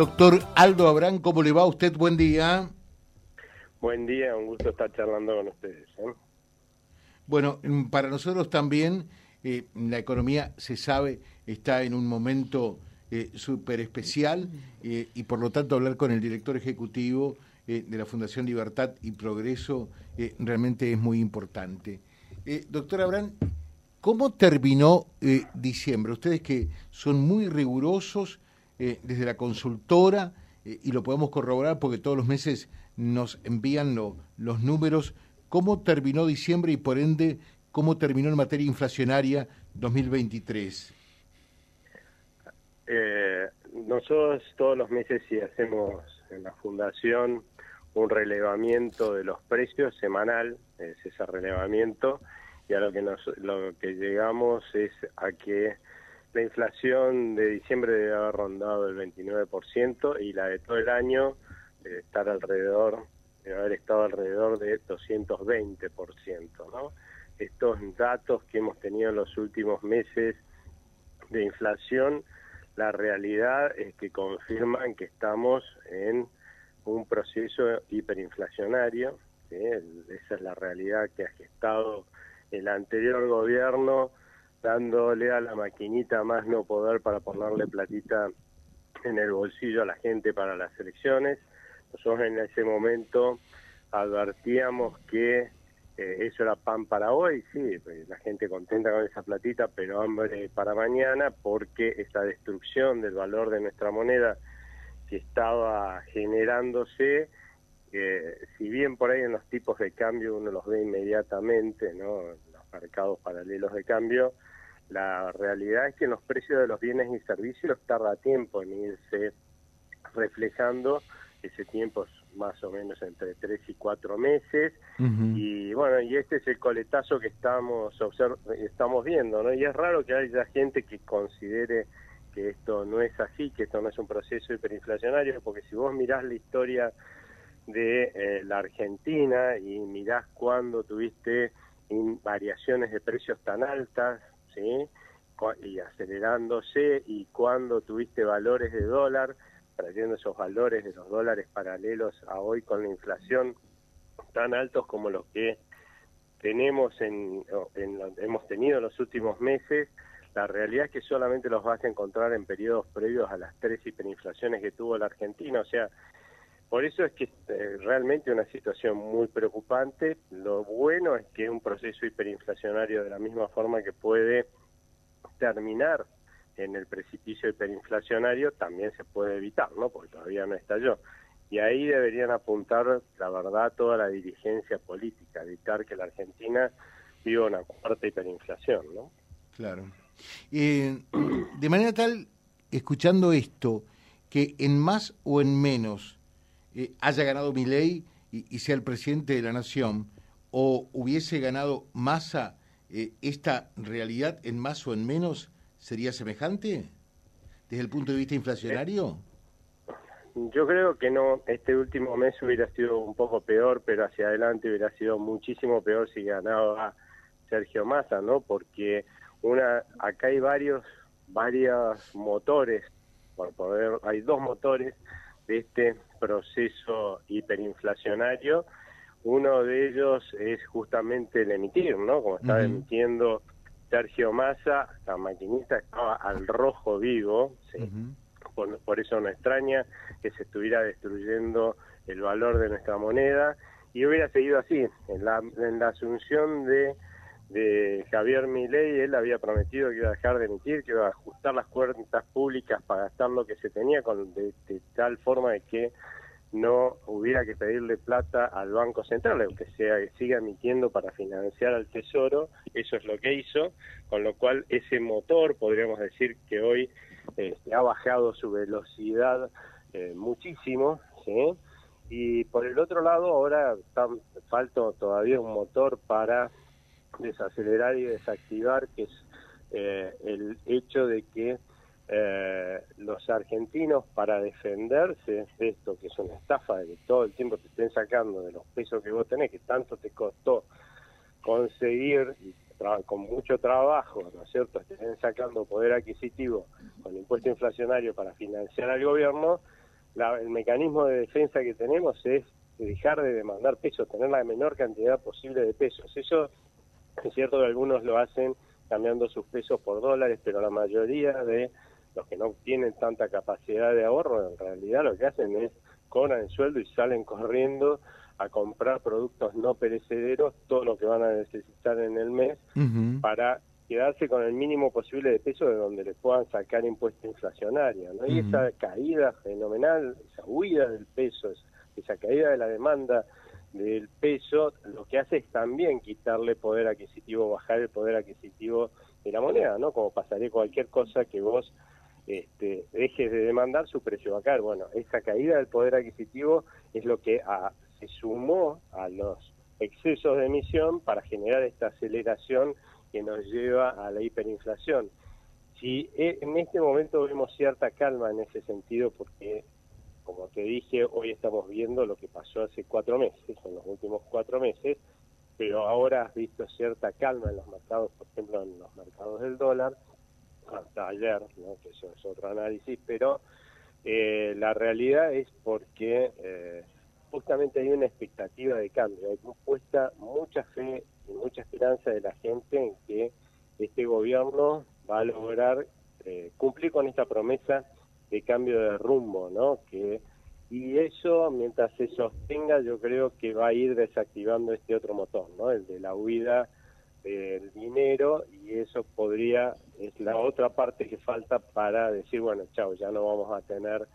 Doctor Aldo Abrán, ¿cómo le va a usted? Buen día. Buen día, un gusto estar charlando con ustedes. ¿eh? Bueno, mm, para nosotros también eh, la economía, se sabe, está en un momento eh, súper especial eh, y por lo tanto hablar con el director ejecutivo de la Fundación Libertad y Progreso realmente es muy importante. doctor Abrán, ¿cómo terminó diciembre? Ustedes que son muy rigurosos eh, desde la consultora, eh, y lo podemos corroborar porque todos los meses nos envían los números, cómo terminó diciembre y por ende cómo terminó en materia inflacionaria 2023. Eh, nosotros todos los meses sí hacemos en la fundación un relevamiento de los precios semanal, es ese relevamiento, y a lo que, nos, lo que llegamos es a que la inflación de diciembre debe haber rondado el 29% y la de todo el año debe estar alrededor, debe haber estado alrededor de 220%, ¿no? Estos datos que hemos tenido en los últimos meses de inflación, la realidad es que confirman que estamos en un proceso hiperinflacionario, esa es la realidad que ha gestado el anterior gobierno, dándole a la maquinita más no poder para ponerle platita en el bolsillo a la gente para las elecciones. Nosotros en ese momento advertíamos que eh, eso era pan para hoy, sí, pues, la gente contenta con esa platita, pero hambre para mañana porque esta destrucción del valor de nuestra moneda que estaba generándose, eh, si bien por ahí en los tipos de cambio uno los ve inmediatamente, ¿no? Mercados paralelos de cambio, la realidad es que en los precios de los bienes y servicios tarda tiempo en irse reflejando, ese tiempo es más o menos entre tres y cuatro meses, y bueno, y este es el coletazo que estamos, estamos viendo, ¿no? Y es raro que haya gente que considere que esto no es así, que esto no es un proceso hiperinflacionario, porque si vos mirás la historia de eh, la Argentina y mirás cuando tuviste variaciones de precios tan altas, y acelerándose y cuando tuviste valores de dólar, trayendo esos valores de los dólares paralelos a hoy con la inflación tan altos como los que tenemos en, hemos tenido en los últimos meses, la realidad es que solamente los vas a encontrar en periodos previos a las tres hiperinflaciones que tuvo la Argentina, o sea, por eso es que eh, realmente una situación muy preocupante. Lo bueno es que es un proceso hiperinflacionario de la misma forma que puede terminar en el precipicio hiperinflacionario, también se puede evitar, ¿no? Porque todavía no estalló. Y ahí deberían apuntar, la verdad, toda la dirigencia política, evitar que la Argentina viva una cuarta hiperinflación, ¿no? Claro. Eh, de manera tal, escuchando esto, que en más o en menos eh, haya ganado mi y, y sea el presidente de la nación, o hubiese ganado Massa, eh, ¿esta realidad en más o en menos sería semejante desde el punto de vista inflacionario? Yo creo que no, este último mes hubiera sido un poco peor, pero hacia adelante hubiera sido muchísimo peor si ganaba Sergio Massa, ¿no? Porque una acá hay varios varios motores, por poder hay dos motores de este proceso hiperinflacionario. Uno de ellos es justamente el emitir, ¿no? Como estaba emitiendo Sergio Massa, la maquinista estaba al rojo vivo, por, eso no extraña que se estuviera destruyendo el valor de nuestra moneda y hubiera seguido así, en la, en la asunción de de Javier Milei, él había prometido que iba a dejar de emitir, que iba a ajustar las cuentas públicas para gastar lo que se tenía con de, tal forma de que no hubiera que pedirle plata al Banco Central, aunque sea siga emitiendo para financiar al Tesoro, eso es lo que hizo, con lo cual ese motor, podríamos decir que hoy este, ha bajado su velocidad eh, muchísimo, y por el otro lado ahora falta todavía un motor para desacelerar y desactivar, que es eh, el hecho de que eh, los argentinos para defenderse de esto, que es una estafa, de que todo el tiempo te estén sacando de los pesos que vos tenés, que tanto te costó conseguir con mucho trabajo, ¿no es cierto?, estén sacando poder adquisitivo con el impuesto inflacionario para financiar al gobierno, el mecanismo de defensa que tenemos es dejar de demandar pesos, tener la menor cantidad posible de pesos. Eso es cierto que algunos lo hacen cambiando sus pesos por dólares, pero la mayoría de los que no tienen tanta capacidad de ahorro, en realidad lo que hacen es cobran el sueldo y salen corriendo a comprar productos no perecederos, todo lo que van a necesitar en el mes, para quedarse con el mínimo posible de peso de donde le puedan sacar impuestos inflacionarios. ¿no? Y esa caída fenomenal, esa huida del peso, esa caída de la demanda del peso, lo que hace es también quitarle poder adquisitivo, bajar el poder adquisitivo de la moneda, ¿no? Como pasaría cualquier cosa que vos este, dejes de demandar, su precio va a caer. Bueno, esa caída del poder adquisitivo es lo que se sumó a los excesos de emisión para generar esta aceleración que nos lleva a la hiperinflación. Si e, en este momento vemos cierta calma en ese sentido, porque, como te dije, hoy estamos viendo lo que pasó hace cuatro meses, en los últimos cuatro meses, pero ahora has visto cierta calma en los mercados, por ejemplo, en los mercados del dólar, hasta ayer, que eso es otro análisis, pero eh, la realidad es porque eh, justamente hay una expectativa de cambio, hay puesta mucha fe y mucha esperanza de la gente en que este gobierno va a lograr eh, cumplir con esta promesa de cambio de rumbo, ¿no? Que y eso, mientras se sostenga, yo creo que va a ir desactivando este otro motor, ¿no? El de la huida del dinero y eso podría, es la otra parte que falta para decir, bueno, chao, ya no vamos a tener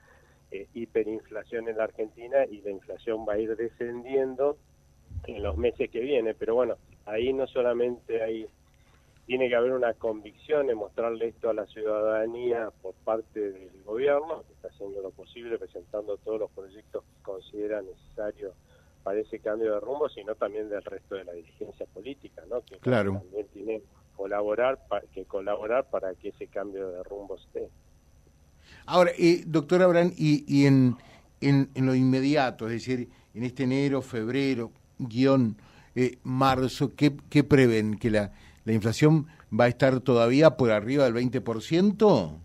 eh, hiperinflación en la Argentina y la inflación va a ir descendiendo en los meses que vienen. Pero bueno, ahí no solamente hay, tiene que haber una convicción en mostrarle esto a la ciudadanía por parte del gobierno, que está haciendo lo posible, presentando todos los proyectos que considera necesario para ese cambio de rumbo, sino también del resto de la dirigencia política, ¿no? Que también tiene colaborar que colaborar para que ese cambio de rumbo esté. Ahora, eh, doctor Abraham, y, en, en, lo inmediato, es decir, en este enero, febrero, guion, eh, marzo, ¿qué, ¿qué, prevén? ¿Que la, la inflación va a estar todavía por arriba del 20%?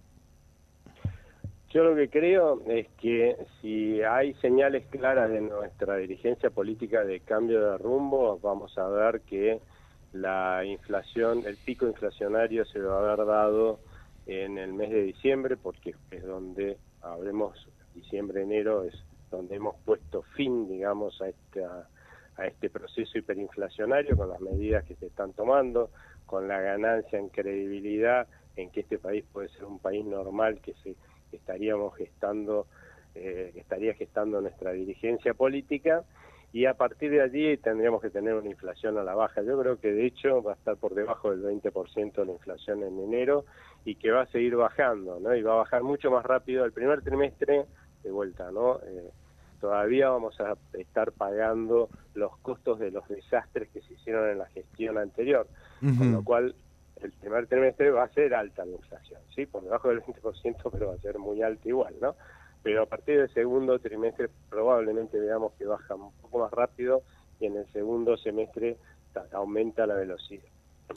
Yo lo que creo es que si hay señales claras de nuestra dirigencia política de cambio de rumbo, vamos a ver que la inflación, el pico inflacionario se va a haber dado en el mes de diciembre, porque es donde habremos, diciembre, enero, es donde hemos puesto fin, digamos, a, esta, a este proceso hiperinflacionario con las medidas que se están tomando, con la ganancia en credibilidad en que este país puede ser un país normal que se estaríamos gestando, eh, estaría gestando nuestra dirigencia política y a partir de allí tendríamos que tener una inflación a la baja. Yo creo que de hecho va a estar por debajo del 20% la inflación en enero y que va a seguir bajando, ¿no? Y va a bajar mucho más rápido el primer trimestre de vuelta, ¿no? Eh, todavía vamos a estar pagando los costos de los desastres que se hicieron en la gestión anterior, con lo cual el primer trimestre va a ser alta la inflación, ¿sí? Por debajo del 20%, pero va a ser muy alta igual, ¿no? pero a partir del segundo trimestre probablemente veamos que baja un poco más rápido y en el segundo semestre aumenta la velocidad,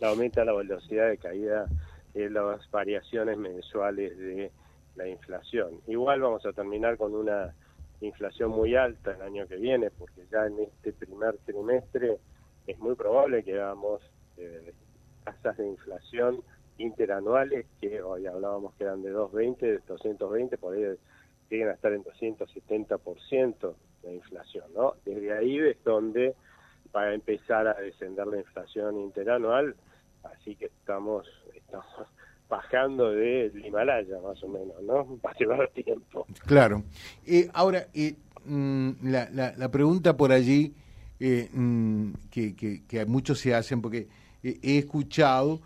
aumenta la velocidad de caída de las variaciones mensuales de la inflación. Igual vamos a terminar con una inflación muy alta el año que viene, porque ya en este primer trimestre es muy probable que veamos eh, tasas de inflación interanuales que hoy hablábamos que eran de 220, de 220, por ahí lleguen a estar en 270% de inflación, ¿no? Desde ahí es donde va a empezar a descender la inflación interanual, así que estamos, estamos bajando del Himalaya, más o menos, ¿no? Va a llevar tiempo. Claro. Eh, ahora, eh, la, la, pregunta por allí eh, mm, que, que, que muchos se hacen, porque he escuchado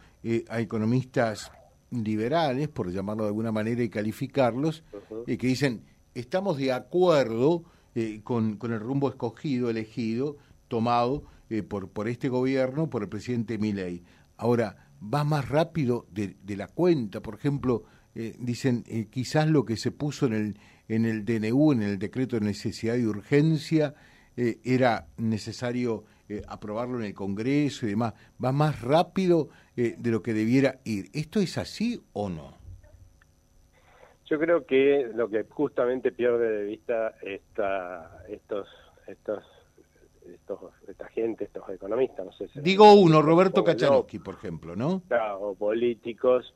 a economistas liberales, por llamarlo de alguna manera y calificarlos, que dicen, estamos de acuerdo eh, con, con, el rumbo escogido, elegido, tomado eh, por, por este gobierno, por el presidente Milei. Ahora, va más rápido de, de la cuenta, por ejemplo, eh, dicen, quizás lo que se puso en el, en el DNU, en el decreto de necesidad y urgencia, era necesario eh, aprobarlo en el Congreso y demás, va más rápido eh, de lo que debiera ir. ¿Esto es así o no? Yo creo que lo que justamente pierde de vista esta, estos, estos, estos, esta gente, estos economistas, no sé si Digo uno, Roberto Kachanowski, por ejemplo, ¿no? O políticos,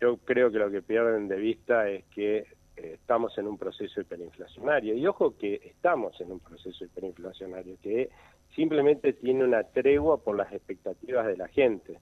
yo creo que lo que pierden de vista es que eh, estamos en un proceso hiperinflacionario. Y ojo que estamos en un proceso hiperinflacionario, que simplemente tiene una tregua por las expectativas de la gente.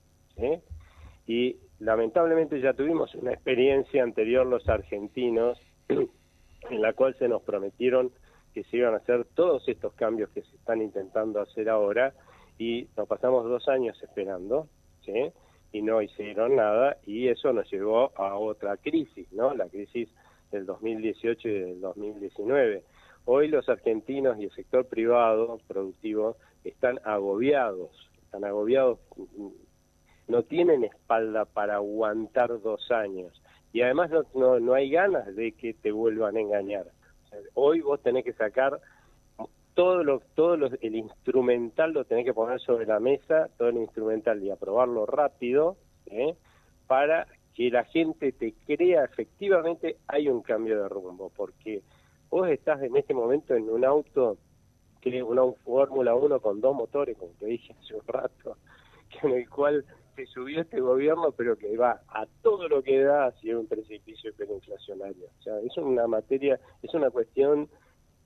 Y lamentablemente ya tuvimos una experiencia anterior los argentinos en la cual se nos prometieron que se iban a hacer todos estos cambios que se están intentando hacer ahora y nos pasamos dos años esperando, ¿sí? Y no hicieron nada y eso nos llevó a otra crisis, ¿no? La crisis del 2018 y del 2019. Hoy los argentinos y el sector privado productivo están agobiados, están agobiados no tienen espalda para aguantar dos años y además no, no, hay ganas de que te vuelvan a engañar. Hoy vos tenés que sacar todo lo todo el instrumental lo tenés que poner sobre la mesa, todo el instrumental y aprobarlo rápido, ¿eh? para que la gente te crea efectivamente hay un cambio de rumbo, porque vos estás en este momento en un auto que una Fórmula 1 con dos motores, como te dije hace un rato, que en el cual se subió este gobierno, pero que va a todo lo que da hacia un precipicio hiperinflacionario. O sea, es una materia, es una cuestión,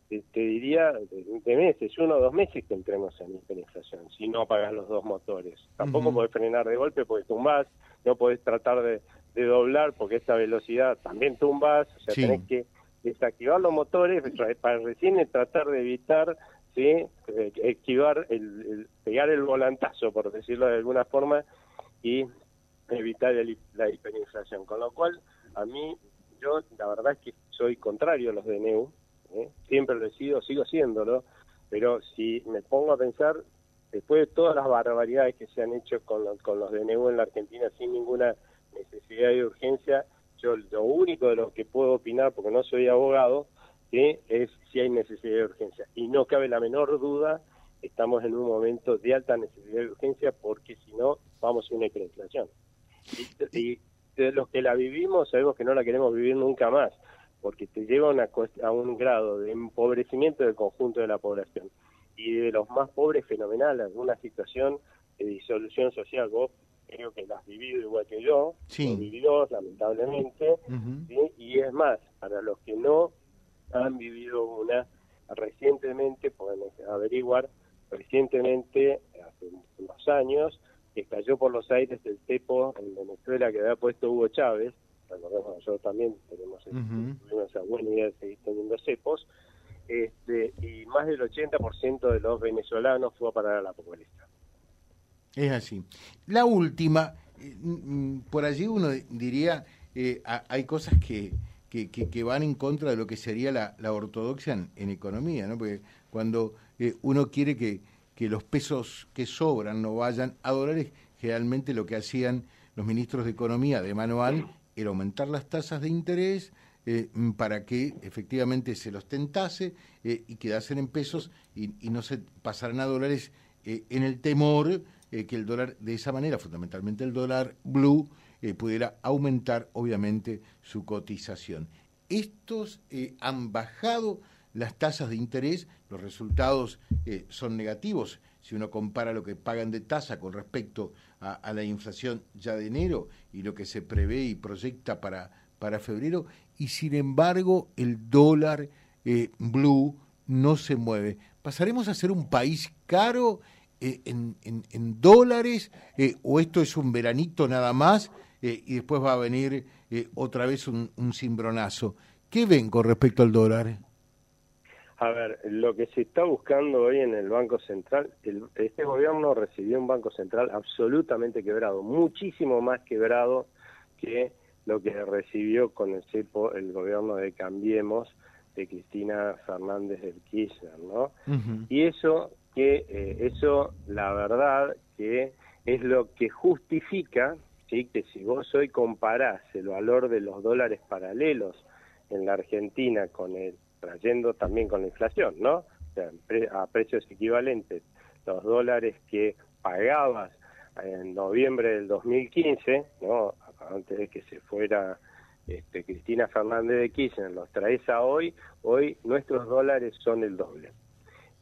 te, diría, de, meses, uno o dos meses que entremos en hiperinflación, si no apagas los dos motores. Tampoco podés frenar de golpe porque tumbás, no podés tratar de, doblar porque esta velocidad también tumbas, o sea, tenés que desactivar los motores para recién tratar de evitar ¿sí? Eh, esquivar, el, pegar el volantazo, por decirlo de alguna forma, y evitar la hiperinflación. Con lo cual, a mí, yo la verdad es que soy contrario a los DNU, ¿eh? siempre lo he sido, sigo siéndolo, pero si me pongo a pensar, después de todas las barbaridades que se han hecho con, con los DNU en la Argentina sin ninguna necesidad de urgencia, yo lo único de lo que puedo opinar, porque no soy abogado, es si hay necesidad de urgencia. Y no cabe la menor duda, estamos en un momento de alta necesidad de urgencia porque si no vamos a una hiperinflación. Y, de los que la vivimos sabemos que no la queremos vivir nunca más, porque te lleva a, una, a un grado de empobrecimiento del conjunto de la población. Y de los más pobres fenomenal, alguna situación de disolución social. Vos creo que la has vivido igual que yo, sí. vivido lamentablemente, y es más, para los que no han vivido una recientemente, pueden averiguar, recientemente, hace unos años, que cayó por los aires el cepo en Venezuela que había puesto Hugo Chávez, recordemos nosotros también tenemos esa buena idea de seguir teniendo cepos, este, y más del 80% de los venezolanos fue a parar a la pobreza. Es así. La última, eh, mm, por allí uno diría, eh, hay cosas que, que, que, van en contra de lo que sería la, la ortodoxia en, en, economía, ¿no? Porque cuando eh, uno quiere que, que los pesos que sobran no vayan a dólares, generalmente lo que hacían los ministros de Economía de manual era aumentar las tasas de interés eh, para que efectivamente se los tentase eh, y quedasen en pesos y, no se pasaran a dólares eh, en el temor que el dólar de esa manera, fundamentalmente el dólar blue, pudiera aumentar obviamente su cotización. Estos han bajado las tasas de interés, los resultados eh, son negativos si uno compara lo que pagan de tasa con respecto a, la inflación ya de enero y lo que se prevé y proyecta para, para febrero, y sin embargo el dólar eh, blue no se mueve. ¿Pasaremos a ser un país caro eh, en, en, dólares o esto es un veranito nada más y después va a venir otra vez un, un cimbronazo? ¿Qué ven con respecto al dólar? A ver, lo que se está buscando hoy en el Banco Central, este gobierno recibió un Banco Central absolutamente quebrado, muchísimo más quebrado que lo que recibió con el CEPO el gobierno de Cambiemos de Cristina Fernández del Kirchner, ¿no? Y eso que eh, eso la verdad que es lo que justifica ¿sí? que si vos hoy comparás el valor de los dólares paralelos en la Argentina con el trayendo también con la inflación, ¿no? O sea, a precios equivalentes, los dólares que pagabas en noviembre del 2015, ¿no? Antes de que se fuera este, Cristina Fernández de Kirchner los traes a hoy, hoy nuestros dólares son el doble.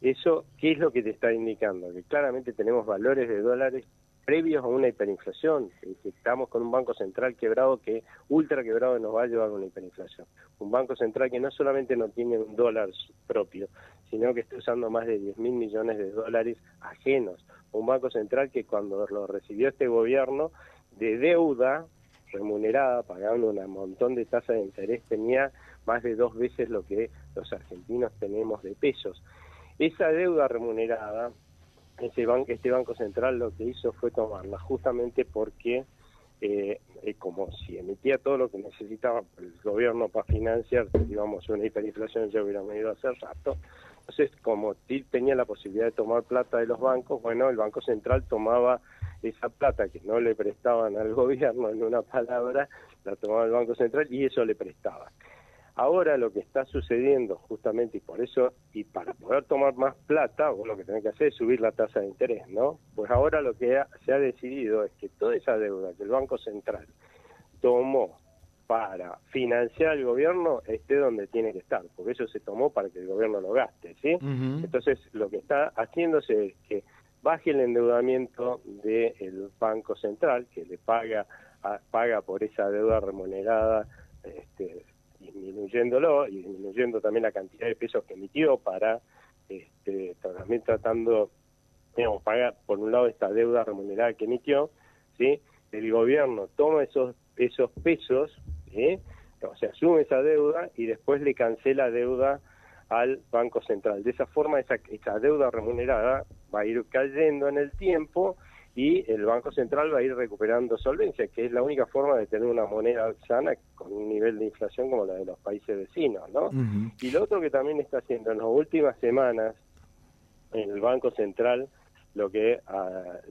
¿Eso qué es lo que te está indicando? Que claramente tenemos valores de dólares previos a una hiperinflación, estamos con un banco central quebrado que ultra quebrado nos va a llevar a una hiperinflación. Un banco central que no solamente no tiene un dólar propio, sino que está usando más de 10 mil millones de dólares ajenos. Un banco central que cuando lo recibió este gobierno de deuda remunerada, pagando un montón de tasas de interés, tenía más de dos veces lo que los argentinos tenemos de pesos. Esa deuda remunerada ese este Banco Central lo que hizo fue tomarla justamente porque eh, eh, como si emitía todo lo que necesitaba el gobierno para financiar, digamos, una hiperinflación ya hubiéramos ido hace rato. Entonces, como tenía la posibilidad de tomar plata de los bancos, bueno, el Banco Central tomaba esa plata que no le prestaban al gobierno, en una palabra, la tomaba el Banco Central y eso le prestaba. Ahora lo que está sucediendo justamente y por eso, y para poder tomar más plata, vos lo que tenés que hacer es subir la tasa de interés, ¿no? Pues ahora lo que se ha decidido es que toda esa deuda que el Banco Central tomó para financiar el gobierno esté donde tiene que estar, porque eso se tomó para que el gobierno lo gaste, ¿sí? Entonces lo que está haciéndose es que baje el endeudamiento del Banco Central, que le paga, paga por esa deuda remunerada este, disminuyéndolo y disminuyendo también la cantidad de pesos que emitió para este, también tratando, digamos, pagar por un lado esta deuda remunerada que emitió, ¿sí? El gobierno toma esos, esos pesos, ¿sí? o sea, asume esa deuda y después le cancela deuda al Banco Central. De esa forma, esa, esa deuda remunerada va a ir cayendo en el tiempo y el Banco Central va a ir recuperando solvencia, que es la única forma de tener una moneda sana con un nivel de inflación como la de los países vecinos, ¿no? Y lo otro que también está haciendo en las últimas semanas el Banco Central lo que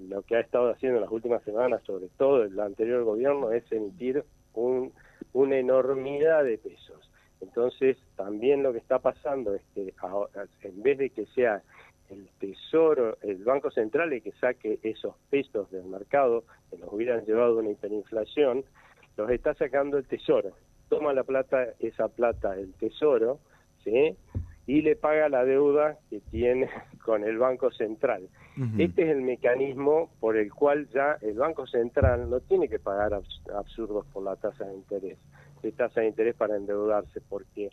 lo que ha estado haciendo en las últimas semanas, sobre todo el anterior gobierno, es emitir un, una enormidad de pesos. Entonces, también lo que está pasando es que en vez de que sea el Tesoro, el Banco Central, y que saque esos pesos del mercado que nos hubieran llevado a una hiperinflación, los está sacando el Tesoro. Toma la plata, esa plata el Tesoro, ¿sí? y le paga la deuda que tiene con el Banco Central. Este es el mecanismo por el cual ya el Banco Central no tiene que pagar absurdos por la tasa de interés, de tasa de interés para endeudarse, porque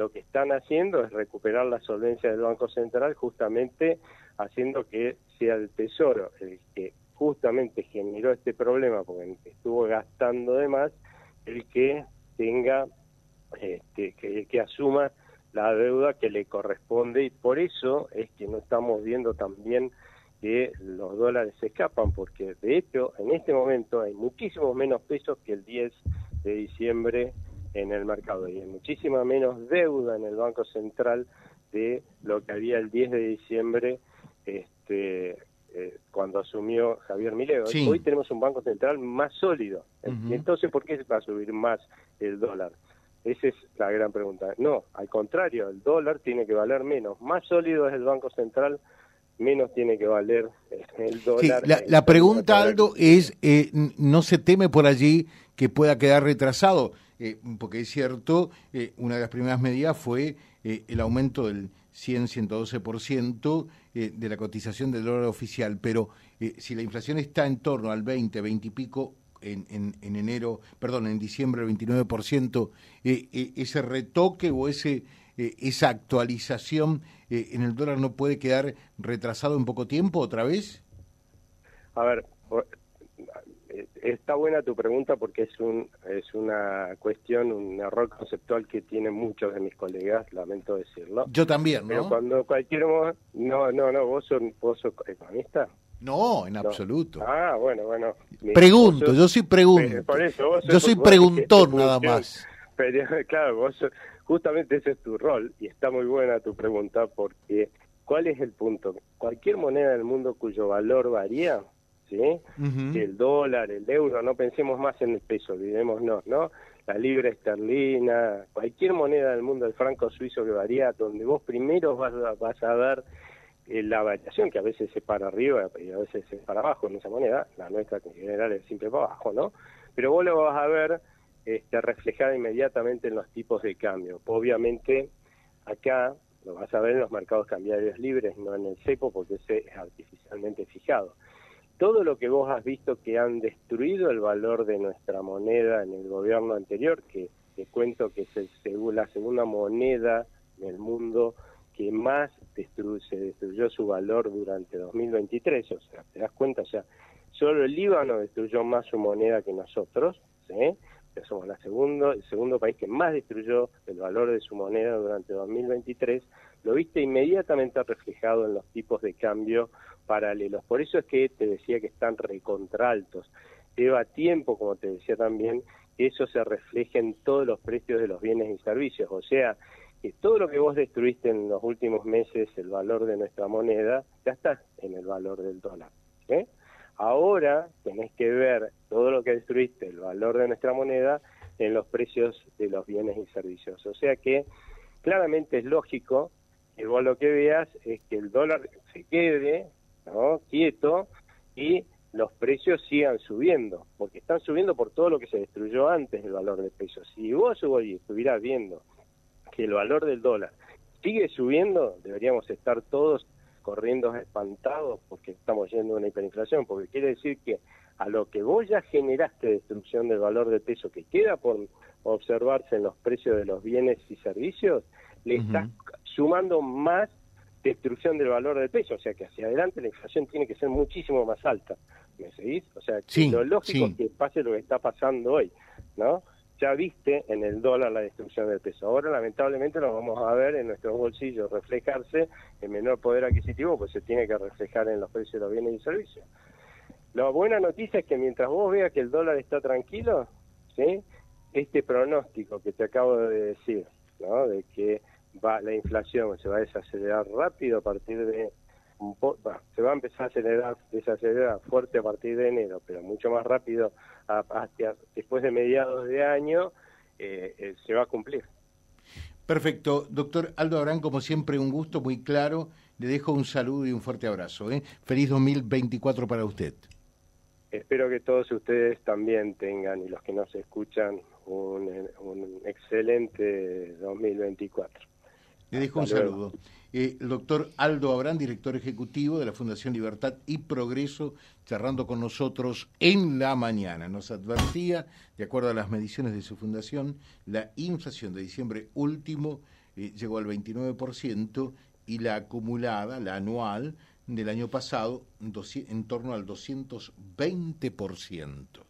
lo que están haciendo es recuperar la solvencia del Banco Central justamente haciendo que sea el Tesoro el que justamente generó este problema porque estuvo gastando de más el que tenga este, que, que asuma la deuda que le corresponde y por eso es que no estamos viendo también que los dólares se escapan porque de hecho en este momento hay muchísimos menos pesos que el 10 de diciembre en el mercado y hay muchísima menos deuda en el Banco Central de lo que había el 10 de diciembre este, eh, cuando asumió Javier Milei. Hoy tenemos un Banco Central más sólido. Entonces, ¿por qué va a subir más el dólar? Esa es la gran pregunta. No, al contrario, el dólar tiene que valer menos. Más sólido es el Banco Central, menos tiene que valer el dólar. la, pregunta, Aldo, es, eh, ¿no se teme por allí que pueda quedar retrasado? Eh, porque es cierto, eh, una de las primeras medidas fue eh, el aumento del 100-112% de la cotización del dólar oficial, pero si la inflación está en torno al 20, 20 y pico en, en, enero, perdón, en diciembre el 29%, ese retoque o ese esa actualización en el dólar no puede quedar retrasado en poco tiempo otra vez? A ver, está buena tu pregunta porque es un es una cuestión, un error conceptual que tienen muchos de mis colegas, lamento decirlo. Yo también, ¿no? Pero cuando cualquier no, no, no, vos sos, vos economista. No, en absoluto. Ah, bueno, bueno. Pregunto, yo sí pregunto. yo soy preguntón nada más. Pero, claro, vos justamente ese es tu rol y está muy buena tu pregunta porque ¿cuál es el punto? Cualquier moneda del mundo cuyo valor varía, ¿sí? El dólar, el euro, no pensemos más en el peso, olvidémonos, ¿no? La libra esterlina, cualquier moneda del mundo, el franco suizo que varía, donde vos primero vas a, vas a ver eh, la variación, que a veces es para arriba y a veces es para abajo en esa moneda, la nuestra que en general es siempre para abajo, ¿no? Pero vos lo vas a ver este, reflejada inmediatamente en los tipos de cambio. Obviamente, acá lo vas a ver en los mercados cambiarios libres, no en el cepo, porque ese es artificialmente fijado. Todo lo que vos has visto que han destruido el valor de nuestra moneda en el gobierno anterior, que te cuento que es el, la segunda moneda en el mundo que más se destruyó su valor durante 2023, o sea, te das cuenta ya, solo el Líbano destruyó más su moneda que nosotros, ¿sí? somos la segundo, el segundo país que más destruyó el valor de su moneda durante 2023, lo viste inmediatamente reflejado en los tipos de cambio paralelos. Por eso es que te decía que están recontraltos. Lleva tiempo, como te decía también, que eso se refleje en todos los precios de los bienes y servicios. O sea, que todo lo que vos destruiste en los últimos meses, el valor de nuestra moneda, ya está en el valor del dólar. ¿eh? Ahora tenés que ver todo lo que destruiste, el valor de nuestra moneda, en los precios de los bienes y servicios. O sea que claramente es lógico que vos lo que veas es que el dólar se quede ¿no? quieto y los precios sigan subiendo, porque están subiendo por todo lo que se destruyó antes del valor del peso. Si vos hoy estuvieras viendo que el valor del dólar sigue subiendo, deberíamos estar todos corriendo espantados porque estamos yendo a una hiperinflación, porque quiere decir que a lo que vos ya generaste destrucción del valor del peso que queda por observarse en los precios de los bienes y servicios, le estás sumando más destrucción del valor del peso, o sea que hacia adelante la inflación tiene que ser muchísimo más alta, ¿me seguís? O sea, lo lógico es que pase lo que está pasando hoy, ¿no? ya viste en el dólar la destrucción del peso. Ahora, lamentablemente, lo vamos a ver en nuestros bolsillos reflejarse en menor poder adquisitivo, pues se tiene que reflejar en los precios de los bienes y servicios. La buena noticia es que mientras vos veas que el dólar está tranquilo, ¿sí? este pronóstico que te acabo de decir, ¿no? de que va la inflación se va a desacelerar rápido a partir de se va a empezar a acelerar, desacelerar fuerte a partir de enero, pero mucho más rápido hasta después de mediados de año, eh, eh, se va a cumplir. Perfecto. Doctor Aldo Abrán, como siempre, un gusto muy claro. Le dejo un saludo y un fuerte abrazo. ¿eh? Feliz 2024 para usted. Espero que todos ustedes también tengan, y los que nos escuchan, un, un excelente 2024. Le dejo un saludo. Eh, el doctor Aldo Abrán, director ejecutivo de la Fundación Libertad y Progreso, cerrando con nosotros en la mañana. Nos advertía, de acuerdo a las mediciones de su fundación, la inflación de diciembre último eh, llegó al 29% y la acumulada, la anual, del año pasado, en torno al 220%